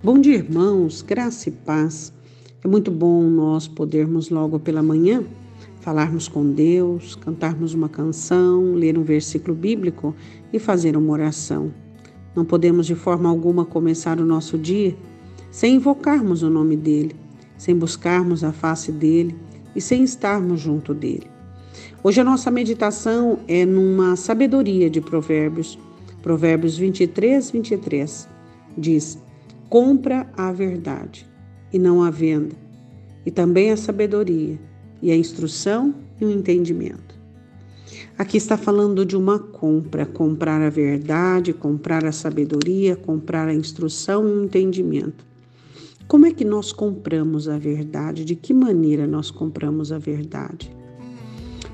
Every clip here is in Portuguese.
Bom dia, irmãos, graça e paz. É muito bom nós podermos logo pela manhã falarmos com Deus, cantarmos uma canção, ler um versículo bíblico e fazer uma oração. Não podemos de forma alguma começar o nosso dia sem invocarmos o nome dele, sem buscarmos a face dele e sem estarmos junto dele. Hoje a nossa meditação é numa sabedoria de Provérbios, Provérbios 23, 23. Diz: compra a verdade e não a venda, e também a sabedoria, e a instrução e o entendimento. Aqui está falando de uma compra, comprar a verdade, comprar a sabedoria, comprar a instrução e o entendimento. Como é que nós compramos a verdade? De que maneira nós compramos a verdade?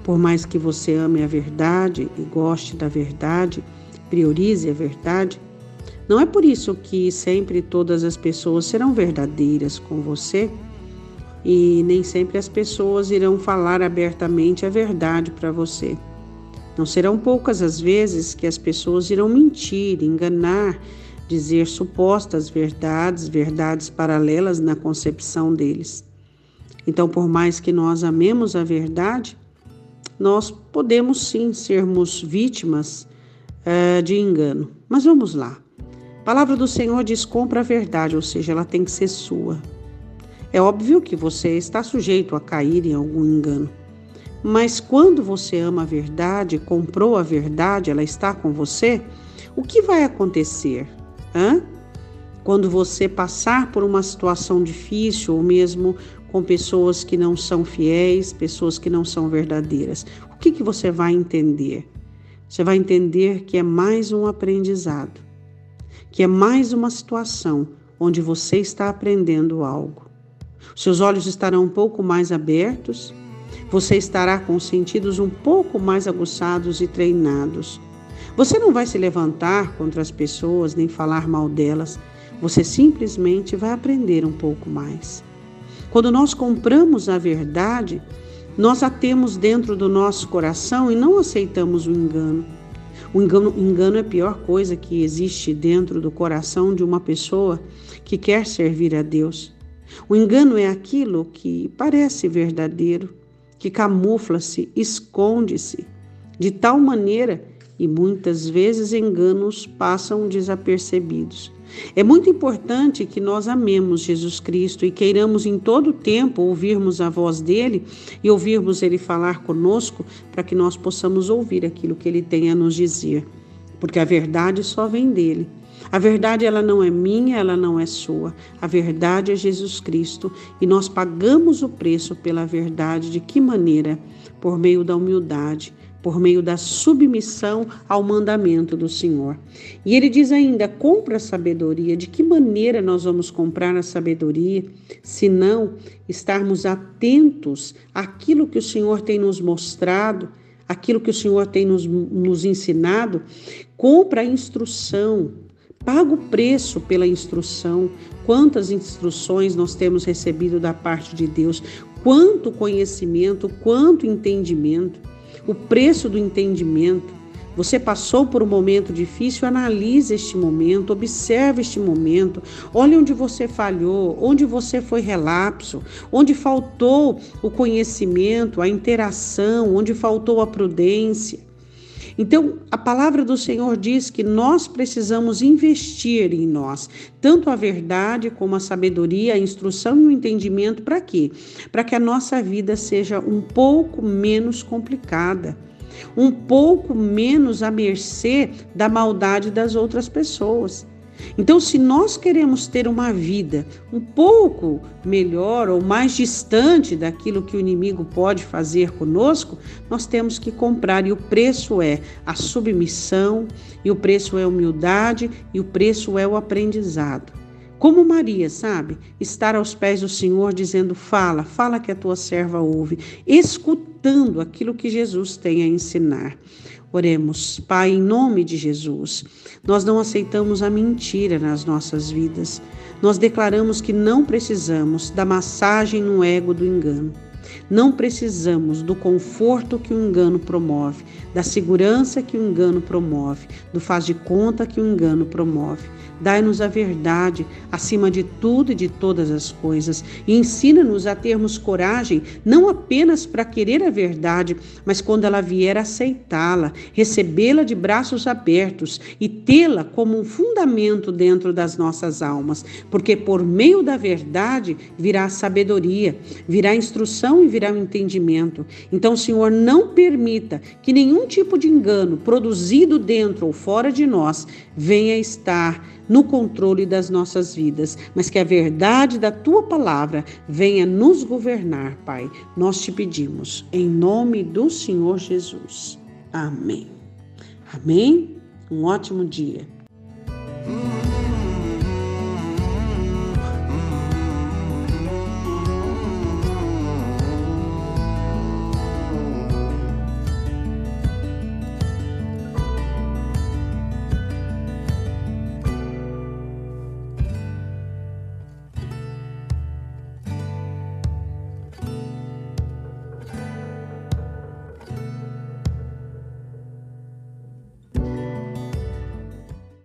Por mais que você ame a verdade e goste da verdade, priorize a verdade, não é por isso que sempre todas as pessoas serão verdadeiras com você e nem sempre as pessoas irão falar abertamente a verdade para você. Não serão poucas as vezes que as pessoas irão mentir, enganar, dizer supostas verdades, verdades paralelas na concepção deles. Então, por mais que nós amemos a verdade, nós podemos sim sermos vítimas uh, de engano. Mas vamos lá. Palavra do Senhor diz: compra a verdade, ou seja, ela tem que ser sua. É óbvio que você está sujeito a cair em algum engano. Mas quando você ama a verdade, comprou a verdade, ela está com você, o que vai acontecer? Hã? Quando você passar por uma situação difícil ou mesmo com pessoas que não são fiéis, pessoas que não são verdadeiras, o que, que você vai entender? Você vai entender que é mais um aprendizado que é mais uma situação onde você está aprendendo algo. Seus olhos estarão um pouco mais abertos, você estará com os sentidos um pouco mais aguçados e treinados. Você não vai se levantar contra as pessoas nem falar mal delas, você simplesmente vai aprender um pouco mais. Quando nós compramos a verdade, nós a temos dentro do nosso coração e não aceitamos o engano. O engano, engano é a pior coisa que existe dentro do coração de uma pessoa que quer servir a Deus. O engano é aquilo que parece verdadeiro, que camufla-se, esconde-se, de tal maneira e muitas vezes enganos passam desapercebidos. É muito importante que nós amemos Jesus Cristo e queiramos em todo tempo ouvirmos a voz dele e ouvirmos ele falar conosco para que nós possamos ouvir aquilo que ele tem a nos dizer. Porque a verdade só vem dele. A verdade ela não é minha, ela não é sua. A verdade é Jesus Cristo e nós pagamos o preço pela verdade de que maneira? Por meio da humildade por meio da submissão ao mandamento do Senhor. E ele diz ainda: compra a sabedoria. De que maneira nós vamos comprar a sabedoria, se não estarmos atentos àquilo que o Senhor tem nos mostrado, aquilo que o Senhor tem nos, nos ensinado? Compra a instrução, paga o preço pela instrução. Quantas instruções nós temos recebido da parte de Deus, quanto conhecimento, quanto entendimento o preço do entendimento. Você passou por um momento difícil, analise este momento, observe este momento, olhe onde você falhou, onde você foi relapso, onde faltou o conhecimento, a interação, onde faltou a prudência. Então, a palavra do Senhor diz que nós precisamos investir em nós, tanto a verdade como a sabedoria, a instrução e o entendimento, para quê? Para que a nossa vida seja um pouco menos complicada um pouco menos à mercê da maldade das outras pessoas. Então, se nós queremos ter uma vida um pouco melhor ou mais distante daquilo que o inimigo pode fazer conosco, nós temos que comprar, e o preço é a submissão, e o preço é a humildade, e o preço é o aprendizado. Como Maria, sabe? Estar aos pés do Senhor dizendo: Fala, fala que a tua serva ouve, escutando aquilo que Jesus tem a ensinar. Oremos, Pai, em nome de Jesus. Nós não aceitamos a mentira nas nossas vidas. Nós declaramos que não precisamos da massagem no ego do engano. Não precisamos do conforto que o engano promove, da segurança que o engano promove, do faz de conta que o engano promove. Dai-nos a verdade acima de tudo e de todas as coisas e ensina-nos a termos coragem não apenas para querer a verdade, mas quando ela vier aceitá-la, recebê-la de braços abertos e tê-la como um fundamento dentro das nossas almas, porque por meio da verdade virá a sabedoria, virá a instrução e virá o entendimento. Então, Senhor, não permita que nenhum tipo de engano produzido dentro ou fora de nós venha estar no controle das nossas vidas, mas que a verdade da tua palavra venha nos governar, Pai. Nós te pedimos, em nome do Senhor Jesus. Amém. Amém. Um ótimo dia.